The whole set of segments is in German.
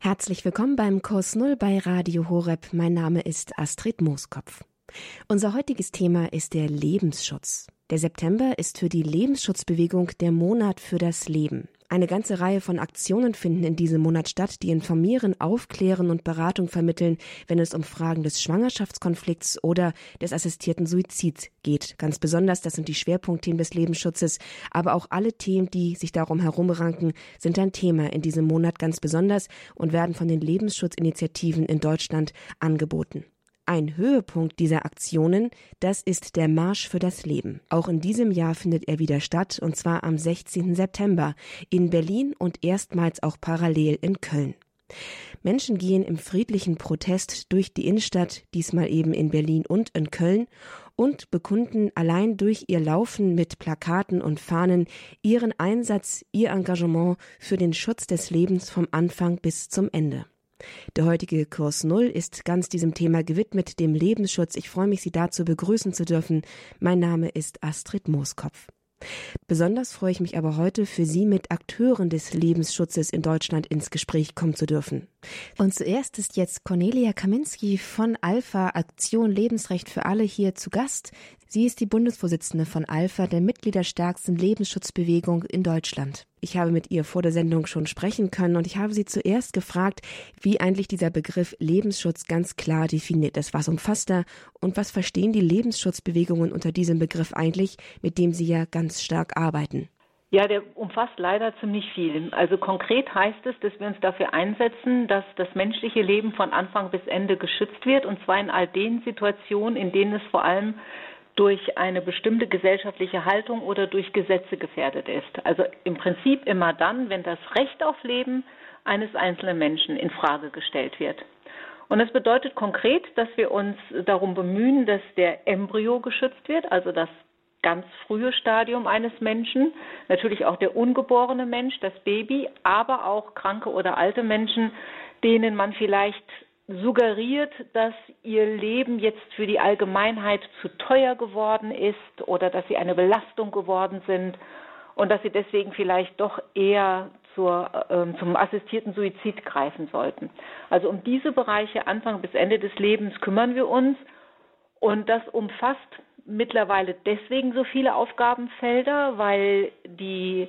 Herzlich willkommen beim Kurs Null bei Radio Horeb. Mein Name ist Astrid Mooskopf. Unser heutiges Thema ist der Lebensschutz. Der September ist für die Lebensschutzbewegung der Monat für das Leben. Eine ganze Reihe von Aktionen finden in diesem Monat statt, die informieren, aufklären und Beratung vermitteln, wenn es um Fragen des Schwangerschaftskonflikts oder des assistierten Suizids geht. Ganz besonders, das sind die Schwerpunktthemen des Lebensschutzes, aber auch alle Themen, die sich darum herumranken, sind ein Thema in diesem Monat ganz besonders und werden von den Lebensschutzinitiativen in Deutschland angeboten. Ein Höhepunkt dieser Aktionen, das ist der Marsch für das Leben. Auch in diesem Jahr findet er wieder statt, und zwar am 16. September in Berlin und erstmals auch parallel in Köln. Menschen gehen im friedlichen Protest durch die Innenstadt, diesmal eben in Berlin und in Köln, und bekunden allein durch ihr Laufen mit Plakaten und Fahnen ihren Einsatz, ihr Engagement für den Schutz des Lebens vom Anfang bis zum Ende. Der heutige Kurs Null ist ganz diesem Thema gewidmet, dem Lebensschutz. Ich freue mich, Sie dazu begrüßen zu dürfen. Mein Name ist Astrid Mooskopf. Besonders freue ich mich aber heute, für Sie mit Akteuren des Lebensschutzes in Deutschland ins Gespräch kommen zu dürfen. Und zuerst ist jetzt Cornelia Kaminski von Alpha Aktion Lebensrecht für alle hier zu Gast. Sie ist die Bundesvorsitzende von Alpha, der mitgliederstärksten Lebensschutzbewegung in Deutschland. Ich habe mit ihr vor der Sendung schon sprechen können und ich habe sie zuerst gefragt, wie eigentlich dieser Begriff Lebensschutz ganz klar definiert ist. Was umfasst er und was verstehen die Lebensschutzbewegungen unter diesem Begriff eigentlich, mit dem sie ja ganz stark arbeiten? Ja, der umfasst leider ziemlich viel. Also konkret heißt es, dass wir uns dafür einsetzen, dass das menschliche Leben von Anfang bis Ende geschützt wird, und zwar in all den Situationen, in denen es vor allem durch eine bestimmte gesellschaftliche Haltung oder durch Gesetze gefährdet ist. Also im Prinzip immer dann, wenn das Recht auf Leben eines einzelnen Menschen in Frage gestellt wird. Und das bedeutet konkret, dass wir uns darum bemühen, dass der Embryo geschützt wird, also das ganz frühe Stadium eines Menschen, natürlich auch der ungeborene Mensch, das Baby, aber auch kranke oder alte Menschen, denen man vielleicht suggeriert, dass ihr Leben jetzt für die Allgemeinheit zu teuer geworden ist oder dass sie eine Belastung geworden sind und dass sie deswegen vielleicht doch eher zur, äh, zum assistierten Suizid greifen sollten. Also um diese Bereiche Anfang bis Ende des Lebens kümmern wir uns und das umfasst mittlerweile deswegen so viele Aufgabenfelder, weil die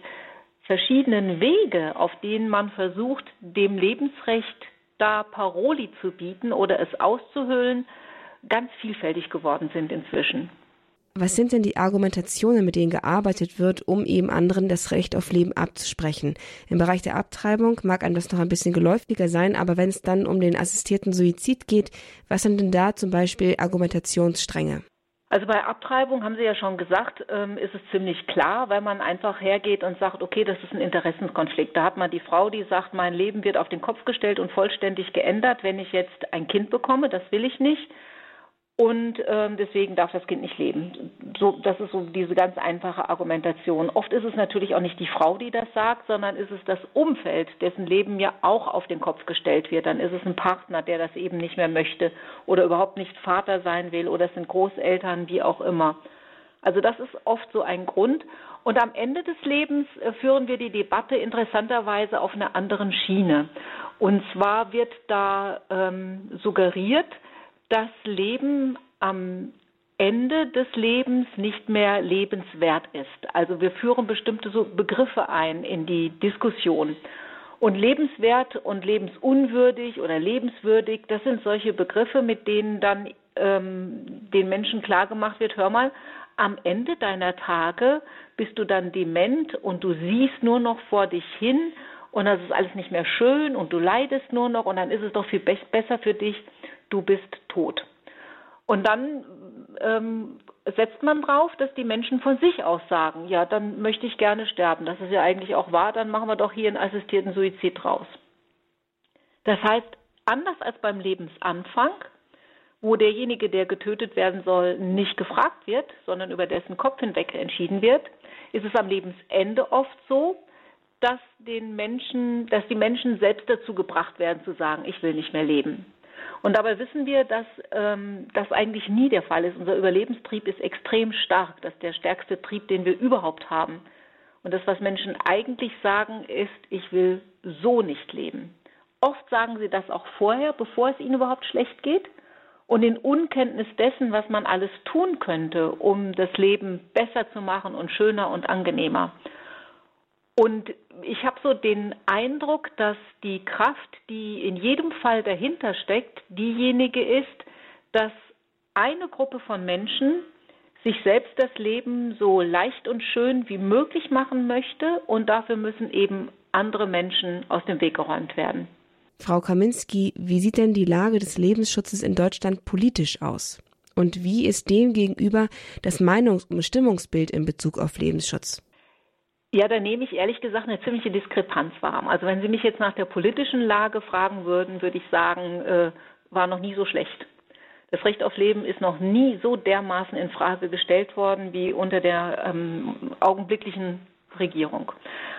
verschiedenen Wege, auf denen man versucht, dem Lebensrecht da Paroli zu bieten oder es auszuhöhlen, ganz vielfältig geworden sind inzwischen. Was sind denn die Argumentationen, mit denen gearbeitet wird, um eben anderen das Recht auf Leben abzusprechen? Im Bereich der Abtreibung mag einem das noch ein bisschen geläufiger sein, aber wenn es dann um den assistierten Suizid geht, was sind denn da zum Beispiel Argumentationsstränge? Also bei Abtreibung haben Sie ja schon gesagt, ähm, ist es ziemlich klar, weil man einfach hergeht und sagt, okay, das ist ein Interessenskonflikt. Da hat man die Frau, die sagt, mein Leben wird auf den Kopf gestellt und vollständig geändert, wenn ich jetzt ein Kind bekomme. Das will ich nicht und ähm, deswegen darf das Kind nicht leben. So, das ist so diese ganz einfache Argumentation. Oft ist es natürlich auch nicht die Frau, die das sagt, sondern ist es das Umfeld, dessen Leben ja auch auf den Kopf gestellt wird. Dann ist es ein Partner, der das eben nicht mehr möchte oder überhaupt nicht Vater sein will oder es sind Großeltern, wie auch immer. Also das ist oft so ein Grund. Und am Ende des Lebens äh, führen wir die Debatte interessanterweise auf einer anderen Schiene. Und zwar wird da ähm, suggeriert, das Leben am Ende des Lebens nicht mehr lebenswert ist. Also wir führen bestimmte so Begriffe ein in die Diskussion. Und lebenswert und lebensunwürdig oder lebenswürdig, das sind solche Begriffe, mit denen dann ähm, den Menschen klargemacht wird, hör mal, am Ende deiner Tage bist du dann dement und du siehst nur noch vor dich hin und das ist alles nicht mehr schön und du leidest nur noch und dann ist es doch viel be besser für dich, du bist tot. Und dann ähm, setzt man drauf, dass die Menschen von sich aus sagen, ja, dann möchte ich gerne sterben. Das ist ja eigentlich auch wahr, dann machen wir doch hier einen assistierten Suizid draus. Das heißt, anders als beim Lebensanfang, wo derjenige, der getötet werden soll, nicht gefragt wird, sondern über dessen Kopf hinweg entschieden wird, ist es am Lebensende oft so, dass den Menschen, dass die Menschen selbst dazu gebracht werden zu sagen, ich will nicht mehr leben. Und dabei wissen wir, dass ähm, das eigentlich nie der Fall ist. Unser Überlebenstrieb ist extrem stark. Das ist der stärkste Trieb, den wir überhaupt haben. Und das, was Menschen eigentlich sagen, ist, ich will so nicht leben. Oft sagen sie das auch vorher, bevor es ihnen überhaupt schlecht geht. Und in Unkenntnis dessen, was man alles tun könnte, um das Leben besser zu machen und schöner und angenehmer. Und ich habe so den Eindruck, dass die Kraft, die in jedem Fall dahinter steckt, diejenige ist, dass eine Gruppe von Menschen sich selbst das Leben so leicht und schön wie möglich machen möchte und dafür müssen eben andere Menschen aus dem Weg geräumt werden. Frau Kaminski, wie sieht denn die Lage des Lebensschutzes in Deutschland politisch aus? Und wie ist dem gegenüber das Meinungs- und Stimmungsbild in Bezug auf Lebensschutz? Ja, da nehme ich ehrlich gesagt eine ziemliche Diskrepanz wahr. Also wenn Sie mich jetzt nach der politischen Lage fragen würden, würde ich sagen, äh, war noch nie so schlecht. Das Recht auf Leben ist noch nie so dermaßen in Frage gestellt worden wie unter der ähm, augenblicklichen Regierung.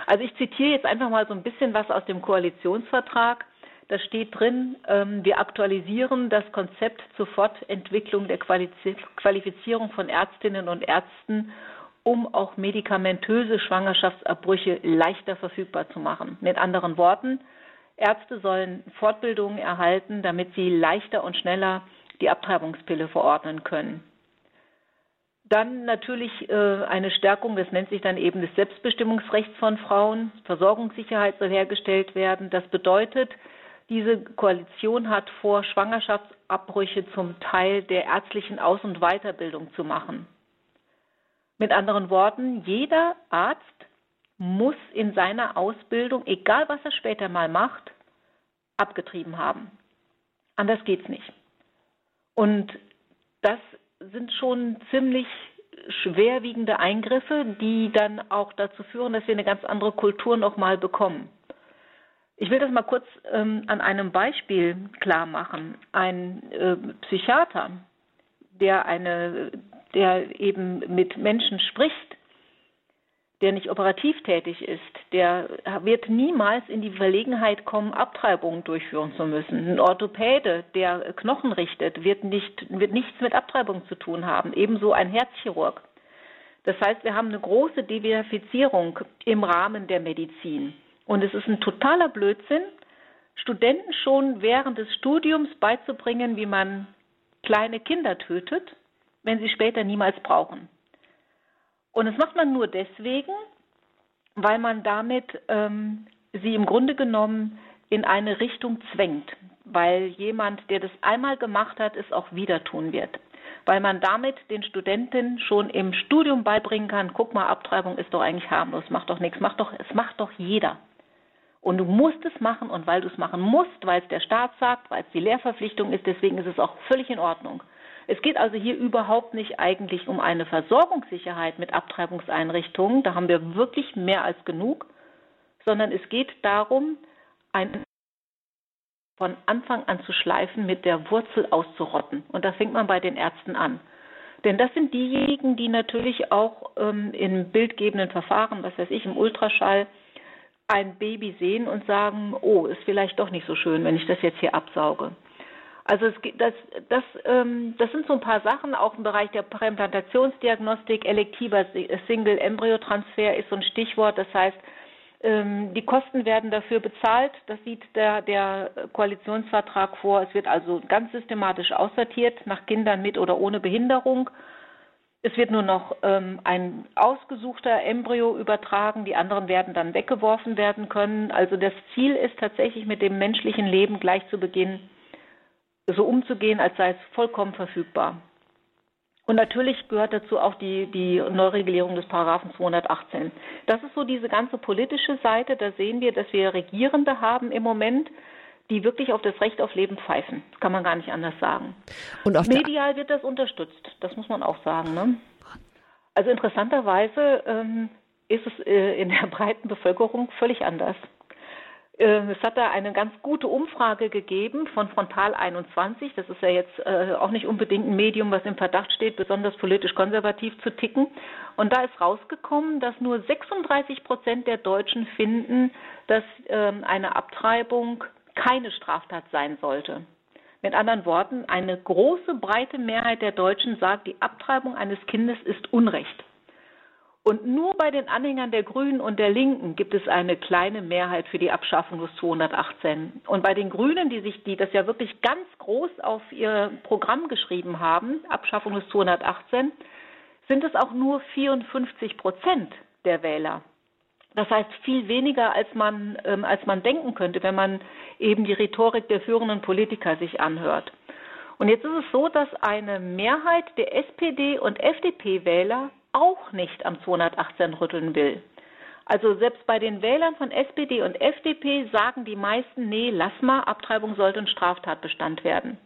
Also ich zitiere jetzt einfach mal so ein bisschen was aus dem Koalitionsvertrag. Da steht drin, ähm, wir aktualisieren das Konzept zur Fortentwicklung der Qualifizierung von Ärztinnen und Ärzten, um auch medikamentöse Schwangerschaftsabbrüche leichter verfügbar zu machen. Mit anderen Worten, Ärzte sollen Fortbildungen erhalten, damit sie leichter und schneller die Abtreibungspille verordnen können. Dann natürlich äh, eine Stärkung, das nennt sich dann eben das Selbstbestimmungsrechts von Frauen. Versorgungssicherheit soll hergestellt werden. Das bedeutet, diese Koalition hat vor, Schwangerschaftsabbrüche zum Teil der ärztlichen Aus- und Weiterbildung zu machen. Mit anderen Worten, jeder Arzt muss in seiner Ausbildung, egal was er später mal macht, abgetrieben haben. Anders geht's nicht. Und das sind schon ziemlich schwerwiegende Eingriffe, die dann auch dazu führen, dass wir eine ganz andere Kultur nochmal bekommen. Ich will das mal kurz ähm, an einem Beispiel klar machen. Ein äh, Psychiater, der eine, der eben mit Menschen spricht, der nicht operativ tätig ist, der wird niemals in die Verlegenheit kommen, Abtreibungen durchführen zu müssen. Ein Orthopäde, der Knochen richtet, wird, nicht, wird nichts mit Abtreibung zu tun haben. Ebenso ein Herzchirurg. Das heißt, wir haben eine große Diversifizierung im Rahmen der Medizin. Und es ist ein totaler Blödsinn, Studenten schon während des Studiums beizubringen, wie man kleine Kinder tötet, wenn sie später niemals brauchen. Und das macht man nur deswegen, weil man damit ähm, sie im Grunde genommen in eine Richtung zwängt, weil jemand, der das einmal gemacht hat, es auch wieder tun wird. Weil man damit den Studenten schon im Studium beibringen kann, guck mal, Abtreibung ist doch eigentlich harmlos, macht doch nichts, macht doch, es macht doch jeder. Und du musst es machen und weil du es machen musst, weil es der Staat sagt, weil es die Lehrverpflichtung ist, deswegen ist es auch völlig in Ordnung. Es geht also hier überhaupt nicht eigentlich um eine Versorgungssicherheit mit Abtreibungseinrichtungen, da haben wir wirklich mehr als genug, sondern es geht darum, ein von Anfang an zu schleifen, mit der Wurzel auszurotten. Und da fängt man bei den Ärzten an. Denn das sind diejenigen, die natürlich auch ähm, in bildgebenden Verfahren, was weiß ich, im Ultraschall, ein Baby sehen und sagen, oh, ist vielleicht doch nicht so schön, wenn ich das jetzt hier absauge. Also es, das, das, ähm, das sind so ein paar Sachen, auch im Bereich der Präimplantationsdiagnostik, elektiver Single-Embryo-Transfer ist so ein Stichwort. Das heißt, ähm, die Kosten werden dafür bezahlt. Das sieht der, der Koalitionsvertrag vor. Es wird also ganz systematisch aussortiert nach Kindern mit oder ohne Behinderung. Es wird nur noch ähm, ein ausgesuchter Embryo übertragen, die anderen werden dann weggeworfen werden können. Also das Ziel ist tatsächlich mit dem menschlichen Leben gleich zu Beginn so umzugehen, als sei es vollkommen verfügbar. Und natürlich gehört dazu auch die, die Neuregulierung des Paragraphen 218. Das ist so diese ganze politische Seite. Da sehen wir, dass wir Regierende haben im Moment, die wirklich auf das Recht auf Leben pfeifen. Das kann man gar nicht anders sagen. Und Medial wird das unterstützt, das muss man auch sagen. Ne? Also interessanterweise ähm, ist es äh, in der breiten Bevölkerung völlig anders. Ähm, es hat da eine ganz gute Umfrage gegeben von Frontal 21. Das ist ja jetzt äh, auch nicht unbedingt ein Medium, was im Verdacht steht, besonders politisch konservativ zu ticken. Und da ist rausgekommen, dass nur 36 Prozent der Deutschen finden, dass ähm, eine Abtreibung keine Straftat sein sollte. Mit anderen Worten, eine große, breite Mehrheit der Deutschen sagt, die Abtreibung eines Kindes ist Unrecht. Und nur bei den Anhängern der Grünen und der Linken gibt es eine kleine Mehrheit für die Abschaffung des 218. Und bei den Grünen, die sich, die das ja wirklich ganz groß auf ihr Programm geschrieben haben, Abschaffung des 218, sind es auch nur 54 Prozent der Wähler. Das heißt viel weniger, als man, ähm, als man denken könnte, wenn man eben die Rhetorik der führenden Politiker sich anhört. Und jetzt ist es so, dass eine Mehrheit der SPD- und FDP-Wähler auch nicht am 218 rütteln will. Also selbst bei den Wählern von SPD und FDP sagen die meisten, nee, lass mal, Abtreibung sollte ein Straftatbestand werden.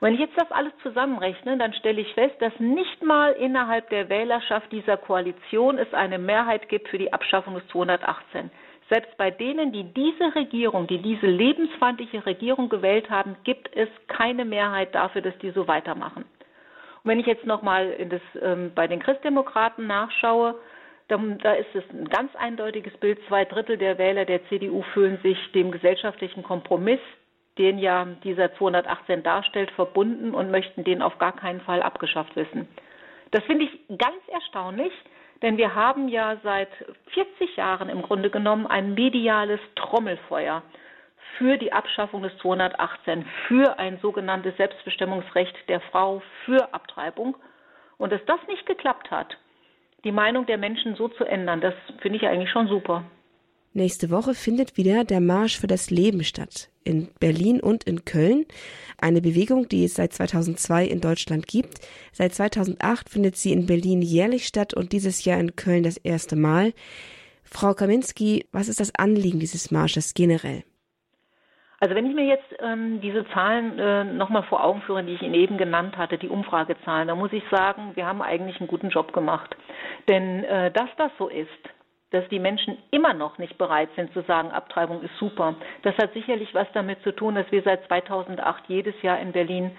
Und wenn ich jetzt das alles zusammenrechne, dann stelle ich fest, dass nicht mal innerhalb der Wählerschaft dieser Koalition es eine Mehrheit gibt für die Abschaffung des 218. Selbst bei denen, die diese Regierung, die diese lebensfeindliche Regierung gewählt haben, gibt es keine Mehrheit dafür, dass die so weitermachen. Und wenn ich jetzt nochmal ähm, bei den Christdemokraten nachschaue, dann, da ist es ein ganz eindeutiges Bild. Zwei Drittel der Wähler der CDU fühlen sich dem gesellschaftlichen Kompromiss, den ja dieser 218 darstellt, verbunden und möchten den auf gar keinen Fall abgeschafft wissen. Das finde ich ganz erstaunlich, denn wir haben ja seit 40 Jahren im Grunde genommen ein mediales Trommelfeuer für die Abschaffung des 218, für ein sogenanntes Selbstbestimmungsrecht der Frau, für Abtreibung. Und dass das nicht geklappt hat, die Meinung der Menschen so zu ändern, das finde ich eigentlich schon super. Nächste Woche findet wieder der Marsch für das Leben statt. In Berlin und in Köln. Eine Bewegung, die es seit 2002 in Deutschland gibt. Seit 2008 findet sie in Berlin jährlich statt und dieses Jahr in Köln das erste Mal. Frau Kaminski, was ist das Anliegen dieses Marsches generell? Also wenn ich mir jetzt ähm, diese Zahlen äh, nochmal vor Augen führe, die ich Ihnen eben genannt hatte, die Umfragezahlen, dann muss ich sagen, wir haben eigentlich einen guten Job gemacht. Denn äh, dass das so ist, dass die Menschen immer noch nicht bereit sind zu sagen, Abtreibung ist super, das hat sicherlich was damit zu tun, dass wir seit 2008 jedes Jahr in Berlin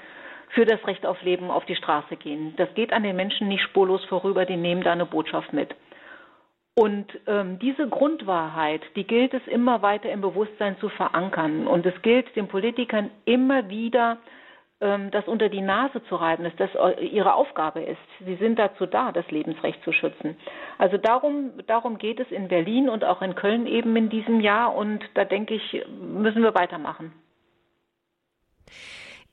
für das Recht auf Leben auf die Straße gehen. Das geht an den Menschen nicht spurlos vorüber, die nehmen da eine Botschaft mit. Und ähm, diese Grundwahrheit, die gilt es immer weiter im Bewusstsein zu verankern. Und es gilt den Politikern immer wieder, ähm, das unter die Nase zu reiben, dass das ihre Aufgabe ist. Sie sind dazu da, das Lebensrecht zu schützen. Also darum, darum geht es in Berlin und auch in Köln eben in diesem Jahr. Und da denke ich, müssen wir weitermachen.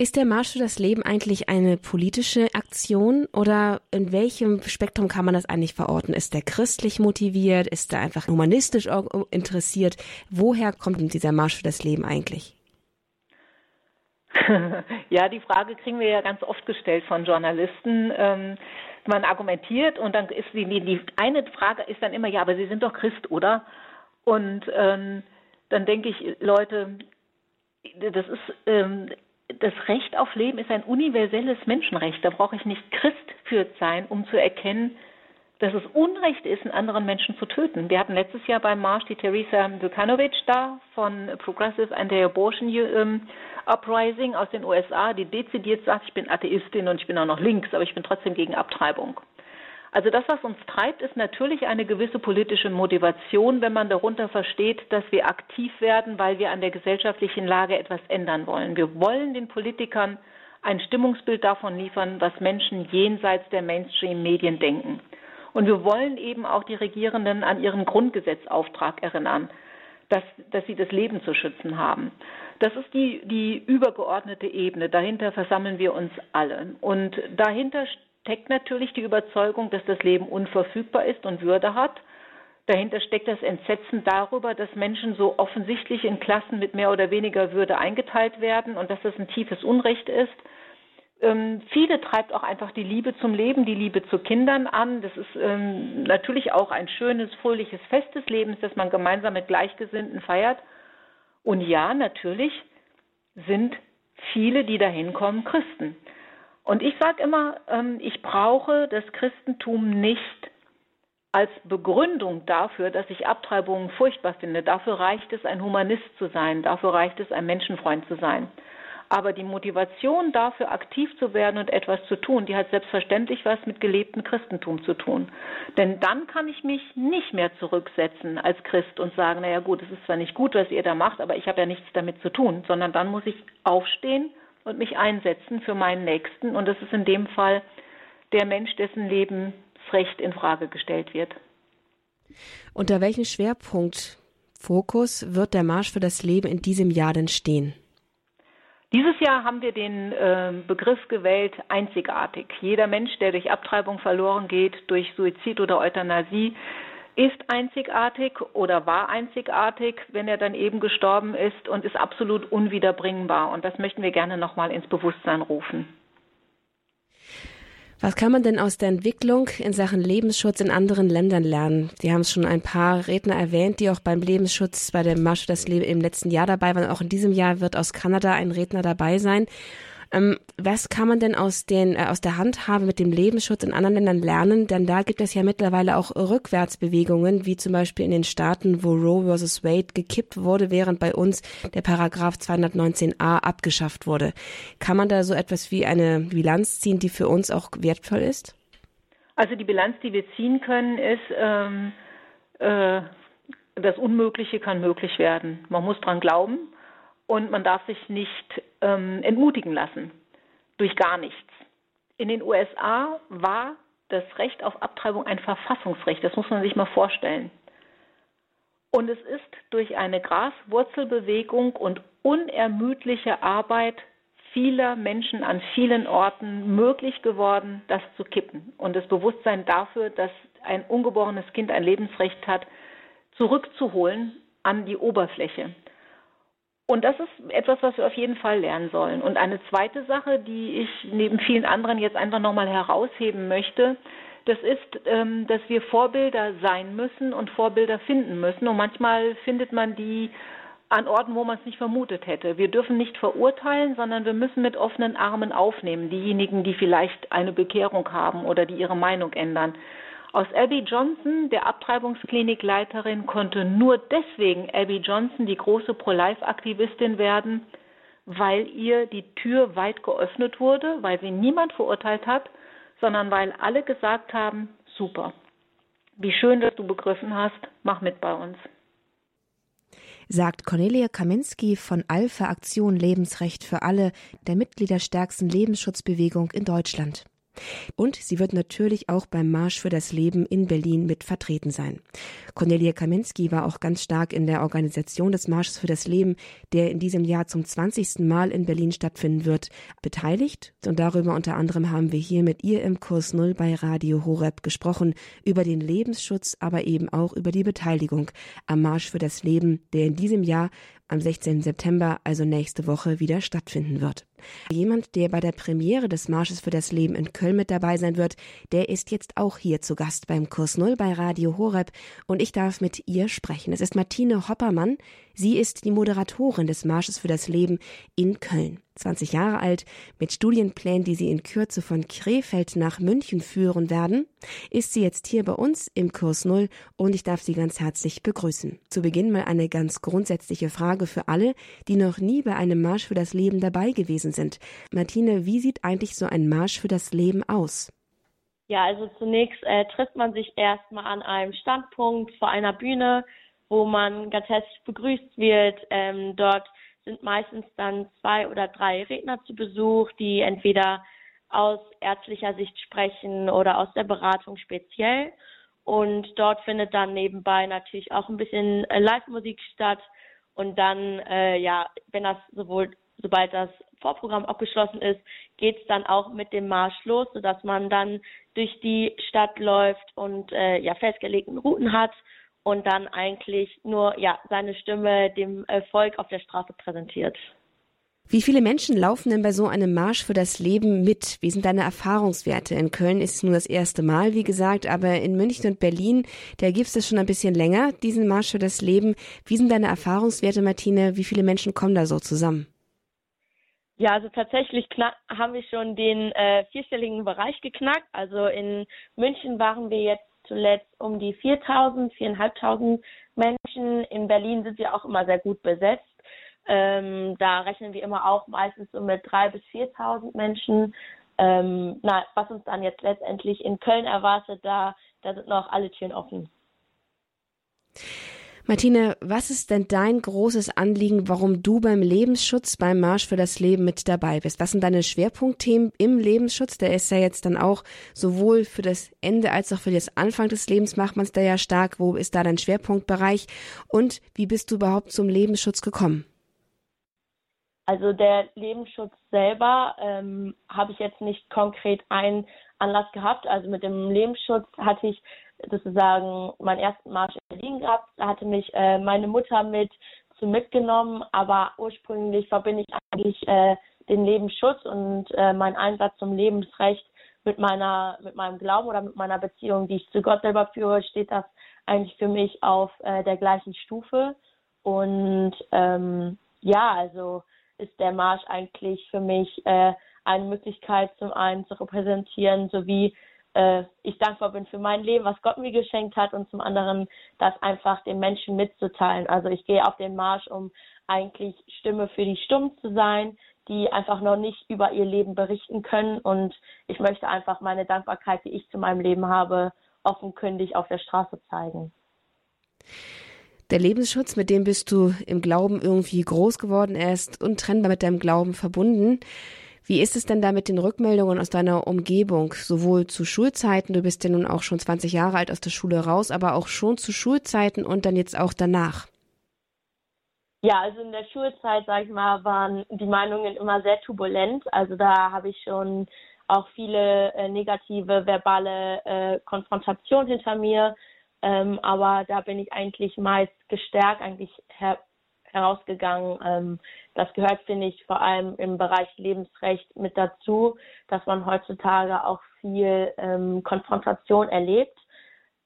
Ist der Marsch für das Leben eigentlich eine politische Aktion oder in welchem Spektrum kann man das eigentlich verorten? Ist der christlich motiviert? Ist er einfach humanistisch interessiert? Woher kommt denn dieser Marsch für das Leben eigentlich? Ja, die Frage kriegen wir ja ganz oft gestellt von Journalisten. Ähm, man argumentiert und dann ist die, die eine Frage ist dann immer, ja, aber Sie sind doch Christ, oder? Und ähm, dann denke ich, Leute, das ist ähm, das Recht auf Leben ist ein universelles Menschenrecht. Da brauche ich nicht Christ für sein, um zu erkennen, dass es Unrecht ist, einen anderen Menschen zu töten. Wir hatten letztes Jahr beim Marsch die Teresa Vukanovic da von Progressive Anti-Abortion ähm, Uprising aus den USA, die dezidiert sagt, ich bin Atheistin und ich bin auch noch links, aber ich bin trotzdem gegen Abtreibung. Also das, was uns treibt, ist natürlich eine gewisse politische Motivation, wenn man darunter versteht, dass wir aktiv werden, weil wir an der gesellschaftlichen Lage etwas ändern wollen. Wir wollen den Politikern ein Stimmungsbild davon liefern, was Menschen jenseits der Mainstream-Medien denken. Und wir wollen eben auch die Regierenden an ihren Grundgesetzauftrag erinnern, dass, dass sie das Leben zu schützen haben. Das ist die, die übergeordnete Ebene. Dahinter versammeln wir uns alle. Und dahinter steckt natürlich die Überzeugung, dass das Leben unverfügbar ist und Würde hat. Dahinter steckt das Entsetzen darüber, dass Menschen so offensichtlich in Klassen mit mehr oder weniger Würde eingeteilt werden und dass das ein tiefes Unrecht ist. Ähm, viele treibt auch einfach die Liebe zum Leben, die Liebe zu Kindern an. Das ist ähm, natürlich auch ein schönes, fröhliches Fest des Lebens, das man gemeinsam mit Gleichgesinnten feiert. Und ja, natürlich sind viele, die da hinkommen, Christen. Und ich sage immer, ähm, ich brauche das Christentum nicht als Begründung dafür, dass ich Abtreibungen furchtbar finde. Dafür reicht es, ein Humanist zu sein. Dafür reicht es, ein Menschenfreund zu sein. Aber die Motivation dafür, aktiv zu werden und etwas zu tun, die hat selbstverständlich was mit gelebtem Christentum zu tun. Denn dann kann ich mich nicht mehr zurücksetzen als Christ und sagen, naja gut, es ist zwar nicht gut, was ihr da macht, aber ich habe ja nichts damit zu tun, sondern dann muss ich aufstehen und mich einsetzen für meinen Nächsten. Und das ist in dem Fall der Mensch, dessen Lebensrecht in Frage gestellt wird. Unter welchem Schwerpunkt Fokus wird der Marsch für das Leben in diesem Jahr denn stehen? Dieses Jahr haben wir den äh, Begriff gewählt einzigartig. Jeder Mensch, der durch Abtreibung verloren geht, durch Suizid oder Euthanasie, ist einzigartig oder war einzigartig, wenn er dann eben gestorben ist und ist absolut unwiederbringbar. Und das möchten wir gerne nochmal ins Bewusstsein rufen. Was kann man denn aus der Entwicklung in Sachen Lebensschutz in anderen Ländern lernen? Sie haben es schon ein paar Redner erwähnt, die auch beim Lebensschutz bei dem Marsch das Leben im letzten Jahr dabei waren. Auch in diesem Jahr wird aus Kanada ein Redner dabei sein. Ähm, was kann man denn aus, den, äh, aus der Handhabe mit dem Lebensschutz in anderen Ländern lernen? Denn da gibt es ja mittlerweile auch Rückwärtsbewegungen, wie zum Beispiel in den Staaten, wo Roe vs. Wade gekippt wurde, während bei uns der Paragraph 219a abgeschafft wurde. Kann man da so etwas wie eine Bilanz ziehen, die für uns auch wertvoll ist? Also die Bilanz, die wir ziehen können, ist, ähm, äh, das Unmögliche kann möglich werden. Man muss dran glauben und man darf sich nicht ähm, entmutigen lassen durch gar nichts. In den USA war das Recht auf Abtreibung ein Verfassungsrecht. Das muss man sich mal vorstellen. Und es ist durch eine Graswurzelbewegung und unermüdliche Arbeit vieler Menschen an vielen Orten möglich geworden, das zu kippen und das Bewusstsein dafür, dass ein ungeborenes Kind ein Lebensrecht hat, zurückzuholen an die Oberfläche. Und das ist etwas, was wir auf jeden Fall lernen sollen. Und eine zweite Sache, die ich neben vielen anderen jetzt einfach nochmal herausheben möchte, das ist, ähm, dass wir Vorbilder sein müssen und Vorbilder finden müssen. Und manchmal findet man die an Orten, wo man es nicht vermutet hätte. Wir dürfen nicht verurteilen, sondern wir müssen mit offenen Armen aufnehmen, diejenigen, die vielleicht eine Bekehrung haben oder die ihre Meinung ändern. Aus Abby Johnson, der Abtreibungsklinikleiterin, konnte nur deswegen Abby Johnson die große Pro-Life-Aktivistin werden, weil ihr die Tür weit geöffnet wurde, weil sie niemand verurteilt hat, sondern weil alle gesagt haben, super. Wie schön, dass du begriffen hast, mach mit bei uns. Sagt Cornelia Kaminski von Alpha Aktion Lebensrecht für alle, der mitgliederstärksten Lebensschutzbewegung in Deutschland. Und sie wird natürlich auch beim Marsch für das Leben in Berlin mit vertreten sein. Cornelia Kaminski war auch ganz stark in der Organisation des Marsches für das Leben, der in diesem Jahr zum 20. Mal in Berlin stattfinden wird, beteiligt. Und darüber unter anderem haben wir hier mit ihr im Kurs Null bei Radio Horeb gesprochen, über den Lebensschutz, aber eben auch über die Beteiligung am Marsch für das Leben, der in diesem Jahr am 16. September, also nächste Woche, wieder stattfinden wird. Jemand, der bei der Premiere des Marsches für das Leben in Köln mit dabei sein wird, der ist jetzt auch hier zu Gast beim Kurs Null bei Radio Horeb und ich darf mit ihr sprechen. Es ist Martine Hoppermann. Sie ist die Moderatorin des Marsches für das Leben in Köln. 20 Jahre alt, mit Studienplänen, die sie in Kürze von Krefeld nach München führen werden, ist sie jetzt hier bei uns im Kurs Null und ich darf sie ganz herzlich begrüßen. Zu Beginn mal eine ganz grundsätzliche Frage für alle, die noch nie bei einem Marsch für das Leben dabei gewesen sind. Martine, wie sieht eigentlich so ein Marsch für das Leben aus? Ja, also zunächst äh, trifft man sich erstmal an einem Standpunkt vor einer Bühne, wo man ganz herzlich begrüßt wird. Ähm, dort sind meistens dann zwei oder drei Redner zu Besuch, die entweder aus ärztlicher Sicht sprechen oder aus der Beratung speziell. Und dort findet dann nebenbei natürlich auch ein bisschen äh, Live-Musik statt. Und dann, äh, ja, wenn das sowohl, sobald das Vorprogramm abgeschlossen ist, geht es dann auch mit dem Marsch los, sodass man dann durch die Stadt läuft und äh, ja festgelegten Routen hat und dann eigentlich nur ja seine Stimme dem Volk auf der Straße präsentiert. Wie viele Menschen laufen denn bei so einem Marsch für das Leben mit? Wie sind deine Erfahrungswerte? In Köln ist es nur das erste Mal, wie gesagt, aber in München und Berlin, da gibt es schon ein bisschen länger, diesen Marsch für das Leben. Wie sind deine Erfahrungswerte, Martine? Wie viele Menschen kommen da so zusammen? Ja, also tatsächlich haben wir schon den äh, vierstelligen Bereich geknackt. Also in München waren wir jetzt zuletzt um die 4.000, 4.500 Menschen. In Berlin sind wir auch immer sehr gut besetzt. Ähm, da rechnen wir immer auch meistens so mit 3.000 bis 4.000 Menschen. Ähm, na, was uns dann jetzt letztendlich in Köln erwartet, da, da sind noch alle Türen offen. Martine, was ist denn dein großes Anliegen, warum du beim Lebensschutz, beim Marsch für das Leben mit dabei bist? Was sind deine Schwerpunktthemen im Lebensschutz? Der ist ja jetzt dann auch sowohl für das Ende als auch für das Anfang des Lebens macht man es da ja stark. Wo ist da dein Schwerpunktbereich? Und wie bist du überhaupt zum Lebensschutz gekommen? Also der Lebensschutz selber ähm, habe ich jetzt nicht konkret einen Anlass gehabt. Also mit dem Lebensschutz hatte ich sozusagen meinen ersten Marsch in Berlin gehabt. Da hatte mich äh, meine Mutter mit zu mitgenommen, aber ursprünglich verbinde ich eigentlich äh, den Lebensschutz und äh, meinen Einsatz zum Lebensrecht mit meiner, mit meinem Glauben oder mit meiner Beziehung, die ich zu Gott selber führe, steht das eigentlich für mich auf äh, der gleichen Stufe. Und ähm, ja, also ist der Marsch eigentlich für mich äh, eine Möglichkeit, zum einen zu repräsentieren, sowie äh, ich dankbar bin für mein Leben, was Gott mir geschenkt hat und zum anderen das einfach den Menschen mitzuteilen. Also ich gehe auf den Marsch, um eigentlich Stimme für die Stummen zu sein, die einfach noch nicht über ihr Leben berichten können und ich möchte einfach meine Dankbarkeit, die ich zu meinem Leben habe, offenkundig auf der Straße zeigen. Der Lebensschutz, mit dem bist du im Glauben irgendwie groß geworden, er ist untrennbar mit deinem Glauben verbunden. Wie ist es denn da mit den Rückmeldungen aus deiner Umgebung, sowohl zu Schulzeiten, du bist ja nun auch schon 20 Jahre alt aus der Schule raus, aber auch schon zu Schulzeiten und dann jetzt auch danach? Ja, also in der Schulzeit, sag ich mal, waren die Meinungen immer sehr turbulent. Also da habe ich schon auch viele äh, negative verbale äh, Konfrontationen hinter mir. Ähm, aber da bin ich eigentlich meist gestärkt, eigentlich her herausgegangen. Ähm, das gehört, finde ich, vor allem im Bereich Lebensrecht mit dazu, dass man heutzutage auch viel ähm, Konfrontation erlebt.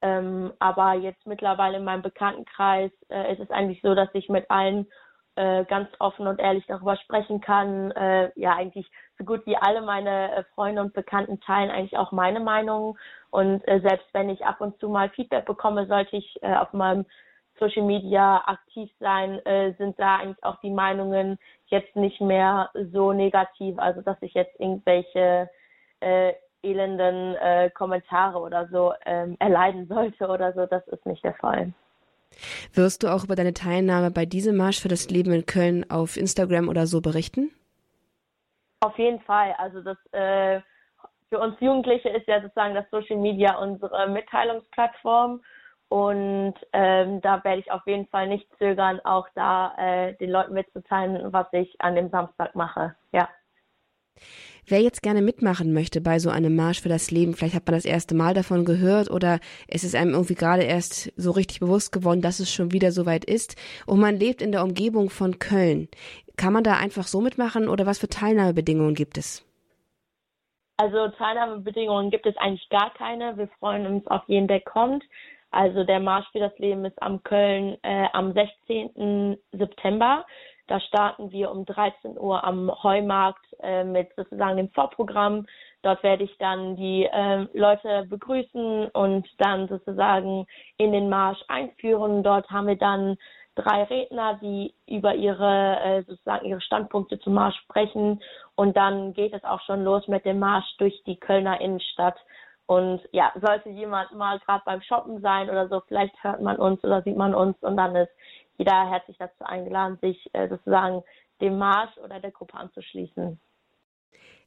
Ähm, aber jetzt mittlerweile in meinem Bekanntenkreis äh, ist es eigentlich so, dass ich mit allen äh, ganz offen und ehrlich darüber sprechen kann. Äh, ja, eigentlich so gut wie alle meine äh, Freunde und Bekannten teilen eigentlich auch meine Meinung. Und äh, selbst wenn ich ab und zu mal Feedback bekomme, sollte ich äh, auf meinem Social Media aktiv sein, äh, sind da eigentlich auch die Meinungen jetzt nicht mehr so negativ, also dass ich jetzt irgendwelche äh, elenden äh, Kommentare oder so ähm, erleiden sollte oder so, das ist nicht der Fall. Wirst du auch über deine Teilnahme bei diesem Marsch für das Leben in Köln auf Instagram oder so berichten? Auf jeden Fall. Also das äh, für uns Jugendliche ist ja sozusagen das Social Media unsere Mitteilungsplattform und ähm, da werde ich auf jeden Fall nicht zögern, auch da äh, den Leuten mitzuteilen, was ich an dem Samstag mache. Ja. Wer jetzt gerne mitmachen möchte bei so einem Marsch für das Leben, vielleicht hat man das erste Mal davon gehört oder es ist einem irgendwie gerade erst so richtig bewusst geworden, dass es schon wieder so weit ist und man lebt in der Umgebung von Köln. Kann man da einfach so mitmachen oder was für Teilnahmebedingungen gibt es? Also Teilnahmebedingungen gibt es eigentlich gar keine. Wir freuen uns auf jeden, der kommt. Also der Marsch für das Leben ist am Köln äh, am 16. September. Da starten wir um 13 Uhr am Heumarkt äh, mit sozusagen dem Vorprogramm. Dort werde ich dann die äh, Leute begrüßen und dann sozusagen in den Marsch einführen. Dort haben wir dann drei Redner, die über ihre äh, sozusagen ihre Standpunkte zum Marsch sprechen und dann geht es auch schon los mit dem Marsch durch die Kölner Innenstadt. Und ja, sollte jemand mal gerade beim Shoppen sein oder so, vielleicht hört man uns oder sieht man uns und dann ist jeder herzlich dazu eingeladen, sich äh, sozusagen dem Marsch oder der Gruppe anzuschließen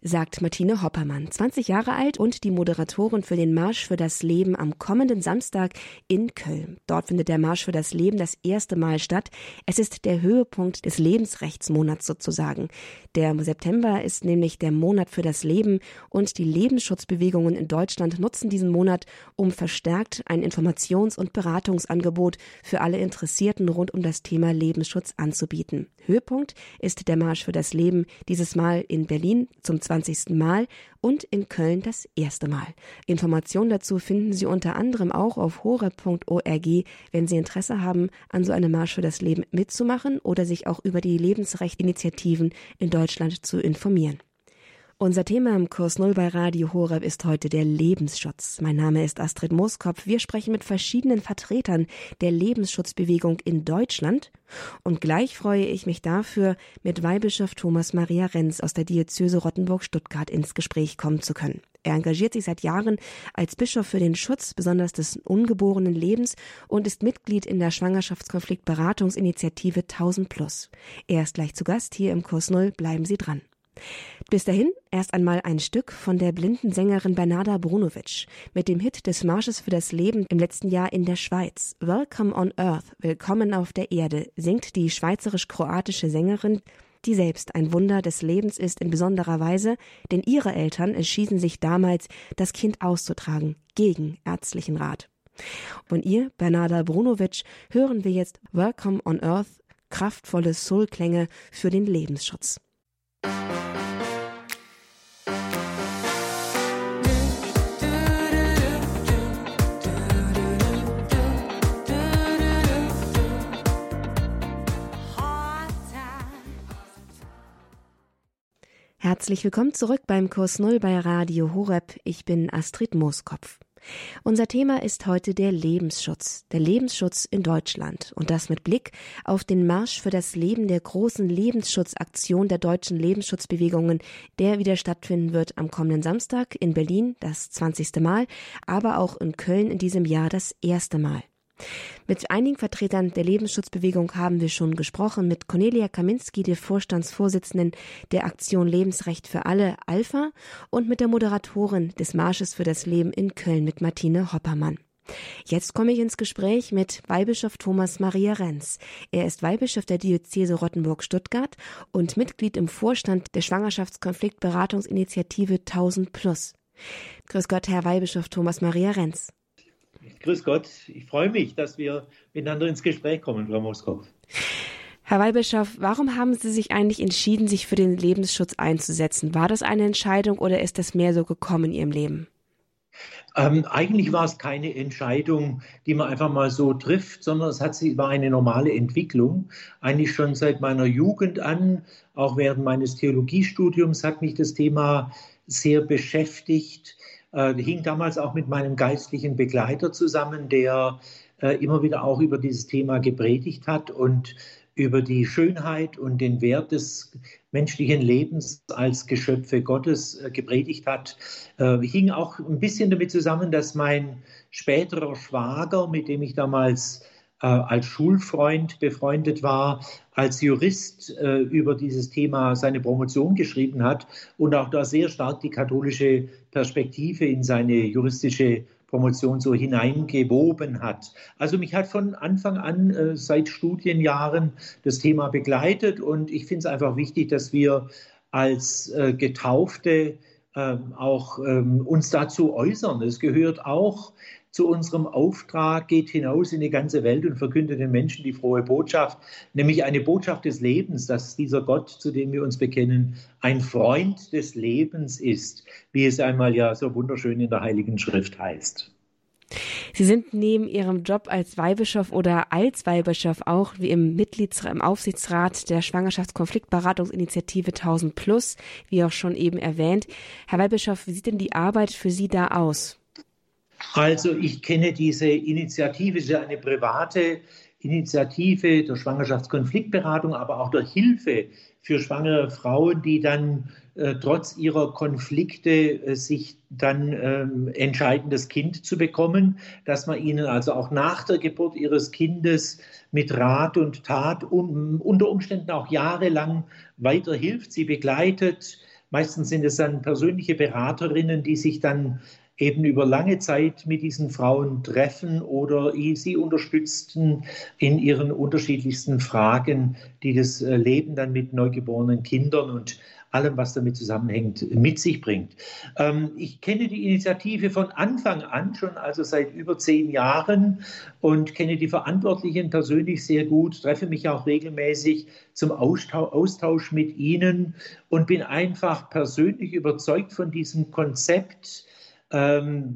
sagt Martine Hoppermann, 20 Jahre alt und die Moderatorin für den Marsch für das Leben am kommenden Samstag in Köln. Dort findet der Marsch für das Leben das erste Mal statt. Es ist der Höhepunkt des Lebensrechtsmonats sozusagen. Der September ist nämlich der Monat für das Leben und die Lebensschutzbewegungen in Deutschland nutzen diesen Monat, um verstärkt ein Informations- und Beratungsangebot für alle Interessierten rund um das Thema Lebensschutz anzubieten. Höhepunkt ist der Marsch für das Leben, dieses Mal in Berlin zum 20. Mal und in Köln das erste Mal. Informationen dazu finden Sie unter anderem auch auf horeb.org, wenn Sie Interesse haben, an so einem Marsch für das Leben mitzumachen oder sich auch über die Lebensrechtinitiativen in Deutschland zu informieren. Unser Thema im Kurs Null bei Radio Horeb ist heute der Lebensschutz. Mein Name ist Astrid Mooskopf. Wir sprechen mit verschiedenen Vertretern der Lebensschutzbewegung in Deutschland. Und gleich freue ich mich dafür, mit Weihbischof Thomas Maria Renz aus der Diözese Rottenburg-Stuttgart ins Gespräch kommen zu können. Er engagiert sich seit Jahren als Bischof für den Schutz besonders des ungeborenen Lebens und ist Mitglied in der Schwangerschaftskonfliktberatungsinitiative 1000 Plus. Er ist gleich zu Gast hier im Kurs Null. Bleiben Sie dran. Bis dahin erst einmal ein Stück von der blinden Sängerin Bernarda Brunovic mit dem Hit des Marsches für das Leben im letzten Jahr in der Schweiz. Welcome on Earth, Willkommen auf der Erde, singt die schweizerisch-kroatische Sängerin, die selbst ein Wunder des Lebens ist in besonderer Weise, denn ihre Eltern entschieden sich damals, das Kind auszutragen, gegen ärztlichen Rat. Von ihr, Bernarda Brunovic, hören wir jetzt Welcome on Earth, kraftvolle Soulklänge für den Lebensschutz. Herzlich willkommen zurück beim Kurs Null bei Radio Horeb. Ich bin Astrid Mooskopf. Unser Thema ist heute der Lebensschutz, der Lebensschutz in Deutschland und das mit Blick auf den Marsch für das Leben der großen Lebensschutzaktion der deutschen Lebensschutzbewegungen, der wieder stattfinden wird am kommenden Samstag in Berlin das 20. Mal, aber auch in Köln in diesem Jahr das erste Mal. Mit einigen Vertretern der Lebensschutzbewegung haben wir schon gesprochen, mit Cornelia Kaminski, der Vorstandsvorsitzenden der Aktion Lebensrecht für alle Alpha und mit der Moderatorin des Marsches für das Leben in Köln mit Martine Hoppermann. Jetzt komme ich ins Gespräch mit Weihbischof Thomas Maria Renz. Er ist Weihbischof der Diözese Rottenburg-Stuttgart und Mitglied im Vorstand der Schwangerschaftskonfliktberatungsinitiative 1000 Plus. Grüß Gott, Herr Weihbischof Thomas Maria Renz. Grüß Gott, ich freue mich, dass wir miteinander ins Gespräch kommen, Frau Moskow. Herr Weihbischof, warum haben Sie sich eigentlich entschieden, sich für den Lebensschutz einzusetzen? War das eine Entscheidung oder ist das mehr so gekommen in Ihrem Leben? Ähm, eigentlich war es keine Entscheidung, die man einfach mal so trifft, sondern es hat, war eine normale Entwicklung. Eigentlich schon seit meiner Jugend an, auch während meines Theologiestudiums hat mich das Thema sehr beschäftigt äh, hing damals auch mit meinem geistlichen Begleiter zusammen, der äh, immer wieder auch über dieses Thema gepredigt hat und über die Schönheit und den Wert des menschlichen Lebens als Geschöpfe Gottes äh, gepredigt hat, äh, hing auch ein bisschen damit zusammen, dass mein späterer Schwager, mit dem ich damals äh, als Schulfreund befreundet war, als Jurist äh, über dieses Thema seine Promotion geschrieben hat und auch da sehr stark die katholische Perspektive in seine juristische Promotion so hineingewoben hat. Also mich hat von Anfang an äh, seit Studienjahren das Thema begleitet und ich finde es einfach wichtig, dass wir als äh, Getaufte ähm, auch ähm, uns dazu äußern. Es gehört auch zu unserem Auftrag, geht hinaus in die ganze Welt und verkündet den Menschen die frohe Botschaft, nämlich eine Botschaft des Lebens, dass dieser Gott, zu dem wir uns bekennen, ein Freund des Lebens ist, wie es einmal ja so wunderschön in der Heiligen Schrift heißt. Sie sind neben Ihrem Job als Weihbischof oder als Weihbischof auch wie im Mitglieds im Aufsichtsrat der Schwangerschaftskonfliktberatungsinitiative 1000 Plus, wie auch schon eben erwähnt. Herr Weihbischof, wie sieht denn die Arbeit für Sie da aus? Also ich kenne diese Initiative, es ist eine private Initiative der Schwangerschaftskonfliktberatung, aber auch der Hilfe für schwangere Frauen, die dann äh, trotz ihrer Konflikte äh, sich dann ähm, entscheiden, das Kind zu bekommen, dass man ihnen also auch nach der Geburt ihres Kindes mit Rat und Tat un unter Umständen auch jahrelang weiterhilft, sie begleitet. Meistens sind es dann persönliche Beraterinnen, die sich dann eben über lange Zeit mit diesen Frauen treffen oder sie unterstützten in ihren unterschiedlichsten Fragen, die das äh, Leben dann mit neugeborenen Kindern und allem, was damit zusammenhängt, mit sich bringt. Ähm, ich kenne die Initiative von Anfang an, schon also seit über zehn Jahren und kenne die Verantwortlichen persönlich sehr gut, treffe mich auch regelmäßig zum Austausch mit ihnen und bin einfach persönlich überzeugt von diesem Konzept,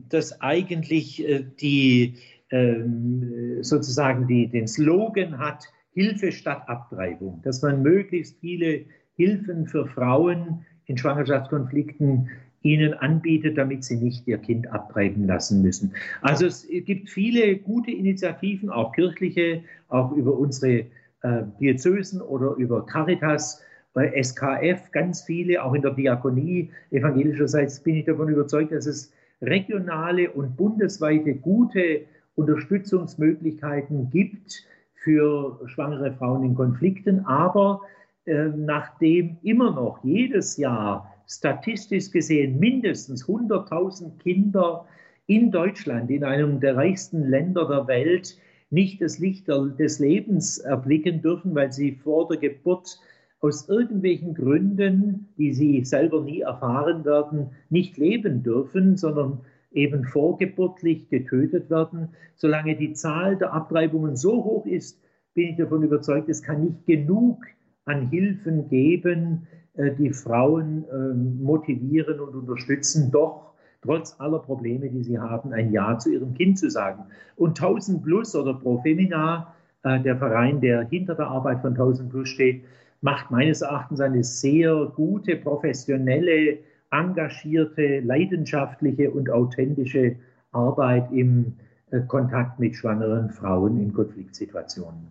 das eigentlich äh, die, ähm, sozusagen die, den Slogan hat, Hilfe statt Abtreibung, dass man möglichst viele Hilfen für Frauen in Schwangerschaftskonflikten ihnen anbietet, damit sie nicht ihr Kind abtreiben lassen müssen. Also es gibt viele gute Initiativen, auch kirchliche, auch über unsere äh, Diözesen oder über Caritas, bei SKF, ganz viele, auch in der Diakonie evangelischerseits bin ich davon überzeugt, dass es regionale und bundesweite gute Unterstützungsmöglichkeiten gibt für schwangere Frauen in Konflikten. Aber äh, nachdem immer noch jedes Jahr statistisch gesehen mindestens 100.000 Kinder in Deutschland, in einem der reichsten Länder der Welt, nicht das Licht des Lebens erblicken dürfen, weil sie vor der Geburt aus irgendwelchen Gründen, die sie selber nie erfahren werden, nicht leben dürfen, sondern eben vorgeburtlich getötet werden. Solange die Zahl der Abtreibungen so hoch ist, bin ich davon überzeugt, es kann nicht genug an Hilfen geben, äh, die Frauen ähm, motivieren und unterstützen, doch trotz aller Probleme, die sie haben, ein Ja zu ihrem Kind zu sagen. Und 1000 Plus oder Pro Femina, äh, der Verein, der hinter der Arbeit von 1000 Plus steht, macht meines Erachtens eine sehr gute, professionelle, engagierte, leidenschaftliche und authentische Arbeit im äh, Kontakt mit schwangeren Frauen in Konfliktsituationen.